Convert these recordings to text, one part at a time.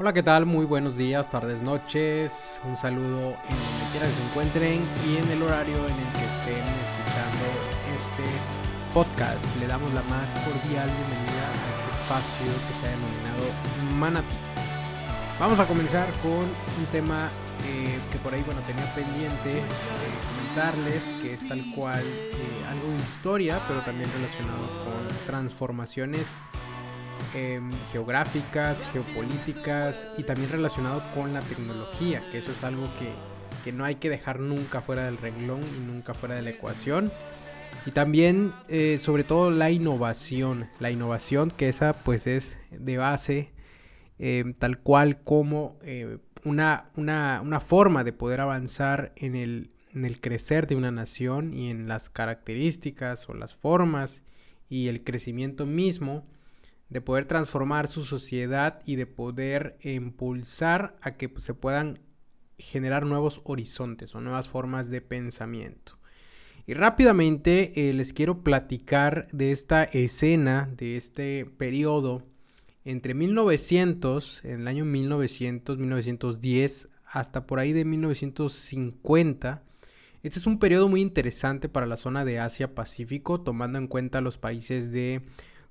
Hola, ¿qué tal? Muy buenos días, tardes, noches. Un saludo en donde quiera que se encuentren y en el horario en el que estén escuchando este podcast. Le damos la más cordial bienvenida a este espacio que se ha denominado Manati. Vamos a comenzar con un tema eh, que por ahí, bueno, tenía pendiente comentarles, que es tal cual eh, algo de historia, pero también relacionado con transformaciones Em, geográficas, geopolíticas y también relacionado con la tecnología, que eso es algo que, que, no hay que dejar nunca fuera del renglón y nunca fuera de la ecuación. Y también, eh, sobre todo, la innovación. La innovación que esa pues es de base, em, tal cual como eh, una, una, una, forma de poder avanzar en el, en el crecer de una nación y en las características o las formas y el crecimiento mismo de poder transformar su sociedad y de poder impulsar a que pues, se puedan generar nuevos horizontes o nuevas formas de pensamiento. Y rápidamente eh, les quiero platicar de esta escena, de este periodo entre 1900, en el año 1900, 1910, hasta por ahí de 1950. Este es un periodo muy interesante para la zona de Asia-Pacífico, tomando en cuenta los países de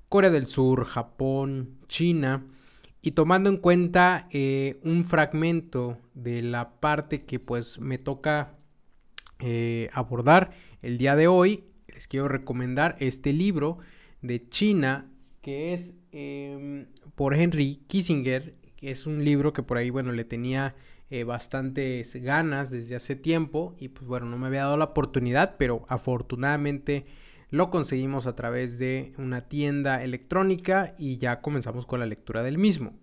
Corea del Sur, Japón, China, y tomando en cuenta eh, un fragmento de la parte que pues me toca eh, abordar el día de hoy, les quiero recomendar este libro de China que es em, por Henry Kissinger, que es un libro que por ahí, bueno, le tenía eh, bastantes ganas desde hace tiempo y pues bueno, no me había dado la oportunidad, pero afortunadamente lo conseguimos a través de una tienda electrónica y ya comenzamos con la lectura del mismo.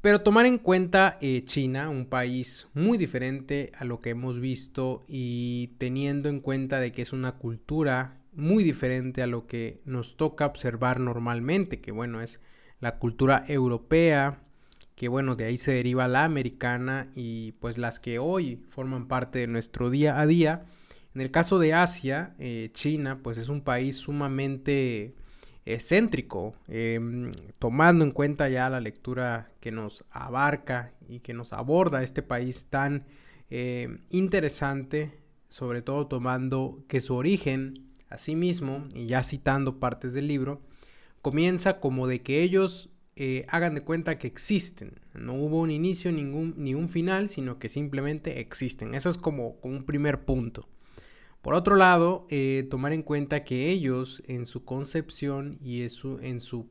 Pero tomar en cuenta eh, China, un país muy diferente a lo que hemos visto y teniendo en cuenta de que es una cultura muy diferente a lo que nos toca observar normalmente, que bueno, es la cultura europea, que bueno, de ahí se deriva la americana y pues las que hoy forman parte de nuestro día a día, en el caso de Asia, eh, China, pues es un país sumamente excéntrico, em, tomando en cuenta ya la lectura que nos abarca y que nos aborda este país tan em, interesante, sobre todo tomando que su origen, asimismo, y ya citando partes del libro, comienza como de que ellos eh, hagan de cuenta que existen. No hubo un inicio ningún, ni un final, sino que simplemente existen. Eso es como un primer punto. Por otro lado, eh, tomar en cuenta que ellos en su concepción y en su,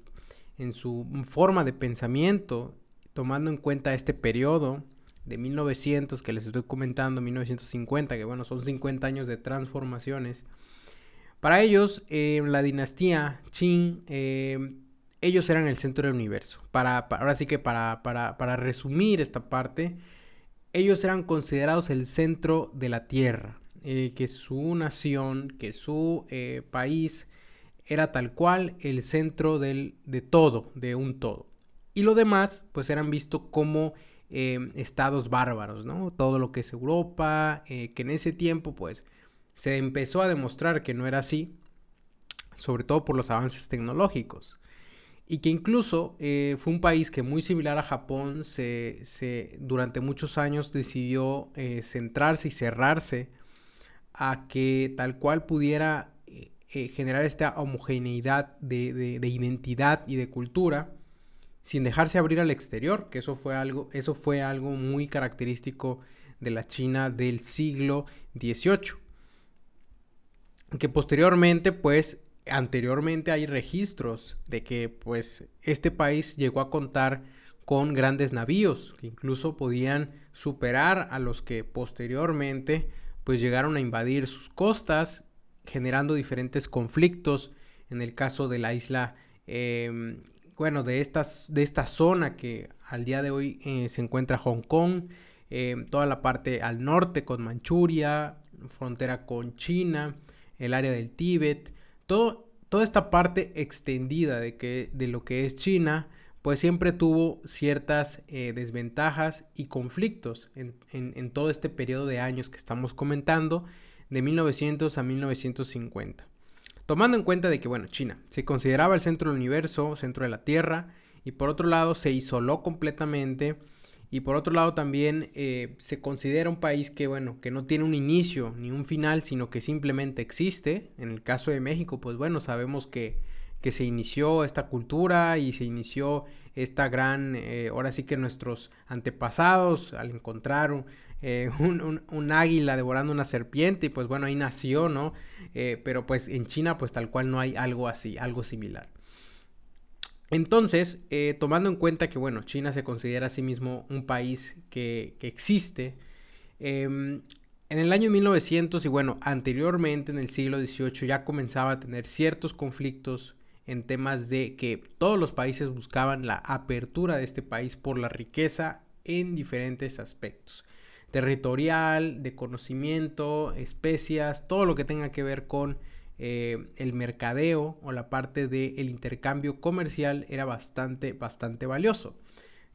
forma de pensamiento, tomando en cuenta este periodo de 1900 que les estoy comentando, 1950, que bueno, son 50 años de transformaciones, para ellos, eh, la dinastía Qing, eh, ellos eran el centro del universo. Para, ahora sí que para, para resumir esta parte, ellos eran considerados el centro de la Tierra. Eh, que su nación, que su eh, país era tal cual el centro del, de todo, de un todo. Y lo demás, pues eran vistos como eh, estados bárbaros, ¿no? Todo lo que es Europa, que en ese tiempo, pues, se empezó a demostrar que no era así, sobre todo por los avances tecnológicos. Y que incluso fue un país que muy similar a Japón, se, se durante muchos años decidió centrarse y cerrarse a que tal cual pudiera eh, eh, generar esta homogeneidad de, identidad y de cultura sin dejarse abrir al exterior, que eso fue algo, eso fue algo muy característico de la China del siglo XVIII. Que posteriormente, pues, anteriormente hay registros de que, pues, este país llegó a contar con grandes navíos que incluso podían superar a los que posteriormente pues llegaron a invadir sus costas, generando diferentes conflictos. En el caso de la isla, em, bueno, de, estas, de esta zona que al día de hoy eh, se encuentra Hong Kong, em, toda la parte al norte con Manchuria, frontera con China, el área del Tíbet, todo, toda esta parte extendida de, que, de lo que es China, pues siempre tuvo ciertas eh, desventajas y conflictos en, todo este periodo de años que estamos comentando, de 1900 a 1950. Tomando en cuenta de que, bueno, China se consideraba el centro del universo, centro de la Tierra, y por otro lado se isoló completamente y por otro lado también eh, se considera un país que bueno que no tiene un inicio ni un final sino que simplemente existe en el caso de México pues bueno sabemos que, que se inició esta cultura y se inició esta gran eh, ahora sí que nuestros antepasados al encontrar eh, un, águila devorando una serpiente y pues bueno ahí nació no pero pues en China pues tal cual no hay algo así algo similar. Entonces, eh, tomando en cuenta que, bueno, China se considera a sí mismo un país que, existe, em, en el año 1900 y bueno, anteriormente en el siglo XVIII ya comenzaba a tener ciertos conflictos en temas de que todos los países buscaban la apertura de este país por la riqueza en diferentes aspectos. Territorial, de conocimiento, especias, todo lo que tenga que ver con eh, el mercadeo o la parte del intercambio comercial era bastante, bastante valioso.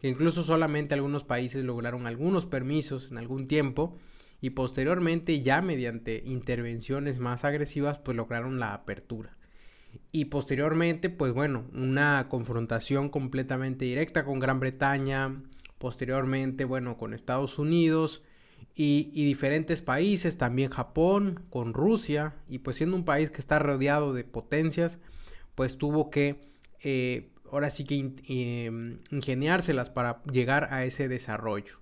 Que incluso solamente algunos países lograron algunos permisos en algún tiempo y posteriormente ya mediante intervenciones más agresivas pues lograron la apertura. Y posteriormente pues bueno, una confrontación completamente directa con Gran Bretaña, posteriormente bueno con Estados Unidos, y, diferentes países, también Japón, con Rusia, y pues siendo un país que está rodeado de potencias, pues tuvo que eh, ahora sí que em, ingeniárselas para llegar a ese desarrollo.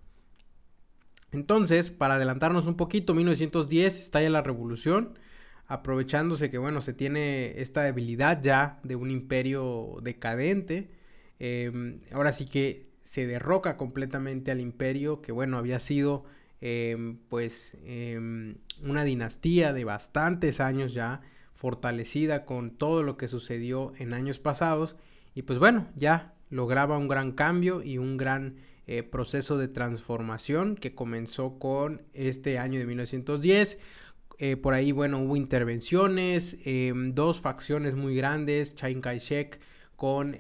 Entonces, para adelantarnos un poquito, 1910 estalla la revolución, aprovechándose que bueno, se tiene esta debilidad ya de un imperio decadente. Em, ahora sí que se derroca completamente al imperio que bueno, había sido Em, pues em, una dinastía de bastantes años ya, fortalecida con todo lo que sucedió en años pasados y pues bueno, ya lograba un gran cambio y un gran eh, proceso de transformación que comenzó con este año de 1910. Eh, por ahí, bueno, hubo intervenciones, em, dos facciones muy grandes, Chiang Kai-shek con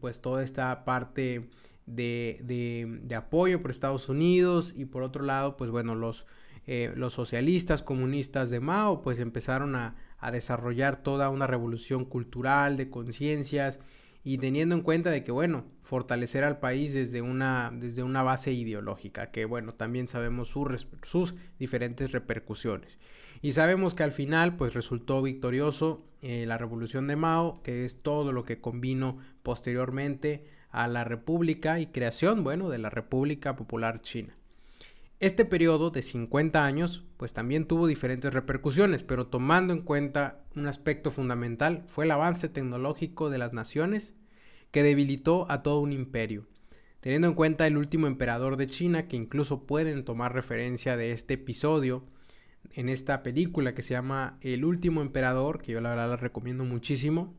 pues toda esta parte de, apoyo por Estados Unidos y por otro lado, pues bueno, los, eh, los socialistas comunistas de Mao pues empezaron a, desarrollar toda una revolución cultural de conciencias y teniendo en cuenta de que bueno, fortalecer al país desde una, desde una base ideológica, que bueno, también sabemos sus diferentes repercusiones. Y sabemos que al final pues resultó victorioso eh, la revolución de Mao, que es todo lo que convino posteriormente a la República y creación, bueno, de la República Popular China. Este periodo de 50 años, pues también tuvo diferentes repercusiones, pero tomando en cuenta un aspecto fundamental fue el avance tecnológico de las naciones que debilitó a todo un imperio. Teniendo en cuenta el último emperador de China, que incluso pueden tomar referencia de este episodio en esta película que se llama El último emperador, que yo la verdad la recomiendo muchísimo.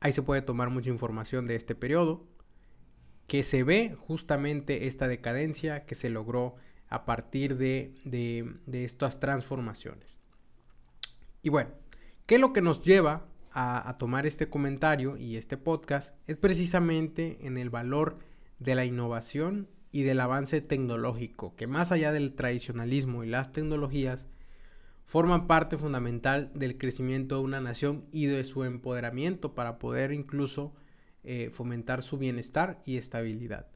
Ahí se puede tomar mucha información de este periodo que se ve justamente esta decadencia que se logró a partir de, estas transformaciones. Y bueno, ¿qué es lo que nos lleva a, a, tomar este comentario y este podcast? Es precisamente en el valor de la innovación y del avance tecnológico, que más allá del tradicionalismo y las tecnologías, forman parte fundamental del crecimiento de una nación y de su empoderamiento para poder incluso eh, fomentar su bienestar y estabilidad.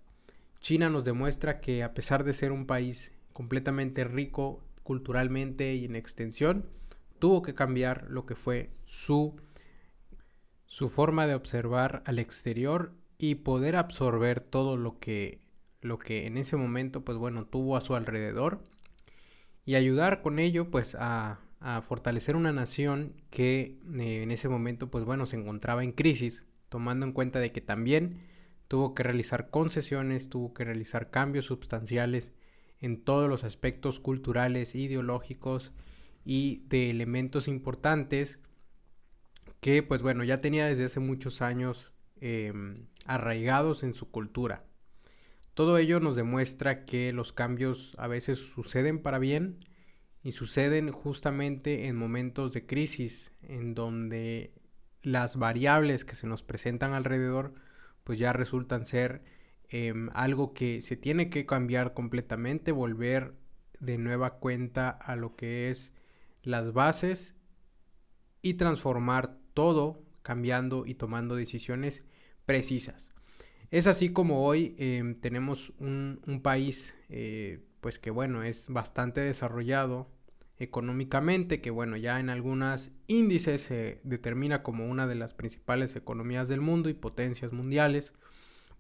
China nos demuestra que a pesar de ser un país completamente rico culturalmente y en extensión, tuvo que cambiar lo que fue su, su forma de observar al exterior y poder absorber todo lo que, lo que en ese momento, pues bueno, tuvo a su alrededor y ayudar con ello, pues a, a fortalecer una nación que eh, en ese momento, pues bueno, se encontraba en crisis tomando en cuenta de que también tuvo que realizar concesiones, tuvo que realizar cambios sustanciales en todos los aspectos culturales, ideológicos y de elementos importantes que pues bueno ya tenía desde hace muchos años em, arraigados en su cultura. Todo ello nos demuestra que los cambios a veces suceden para bien y suceden justamente en momentos de crisis en donde las variables que se nos presentan alrededor pues ya resultan ser em, algo que se tiene que cambiar completamente, volver de nueva cuenta a lo que es las bases y transformar todo cambiando y tomando decisiones precisas. Es así como hoy em, tenemos un, país, eh, pues que bueno, es bastante desarrollado económicamente, que bueno, ya en algunos índices se determina como una de las principales economías del mundo y potencias mundiales.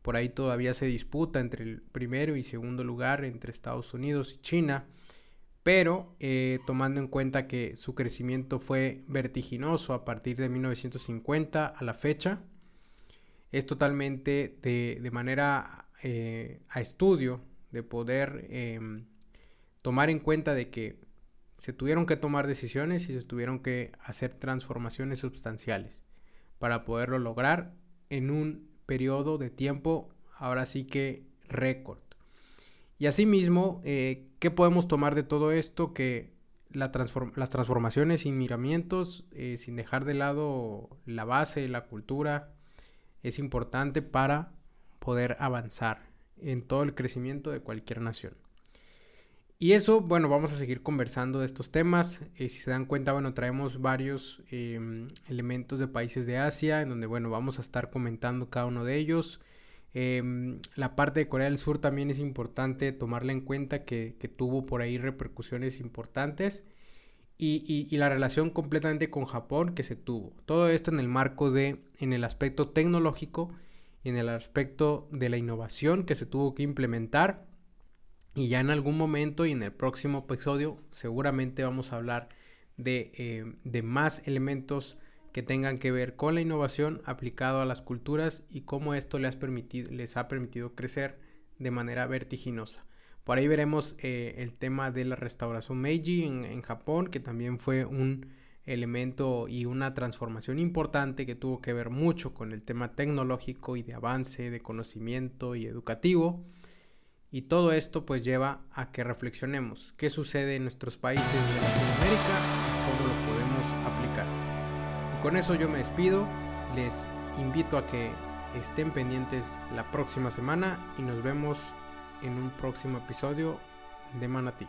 Por ahí todavía se disputa entre el primero y segundo lugar entre Estados Unidos y China pero eh, tomando en cuenta que su crecimiento fue vertiginoso a partir de 1950 a la fecha, es totalmente de, manera eh, a estudio de poder em, tomar en cuenta de que se tuvieron que tomar decisiones y se tuvieron que hacer transformaciones sustanciales para poderlo lograr en un periodo de tiempo ahora sí que récord. Y asimismo, eh, ¿qué podemos tomar de todo esto? Que las transformaciones sin miramientos, eh, sin dejar de lado la base, la cultura, es importante para poder avanzar en todo el crecimiento de cualquier nación. Y eso, bueno, vamos a seguir conversando de estos temas. Eh, si se dan cuenta, bueno, traemos varios em, elementos de países de Asia, en donde, bueno, vamos a estar comentando cada uno de ellos. Em, la parte de Corea del Sur también es importante tomarla en cuenta que, tuvo por ahí repercusiones importantes y, la relación completamente con Japón que se tuvo. Todo esto en el marco de, en el aspecto tecnológico, en el aspecto de la innovación que se tuvo que implementar y ya en algún momento y en el próximo episodio seguramente vamos a hablar de, eh, de más elementos que tengan que ver con la innovación aplicado a las culturas y cómo esto les, permitido, les ha permitido crecer de manera vertiginosa. Por ahí veremos eh, el tema de la restauración Meiji en, Japón, que también fue un elemento y una transformación importante que tuvo que ver mucho con el tema tecnológico y de avance, de conocimiento y educativo. Y todo esto pues lleva a que reflexionemos qué sucede en nuestros países de Latinoamérica y cómo lo con eso yo me despido. Les invito a que estén pendientes la próxima semana y nos vemos en un próximo episodio de Manatí.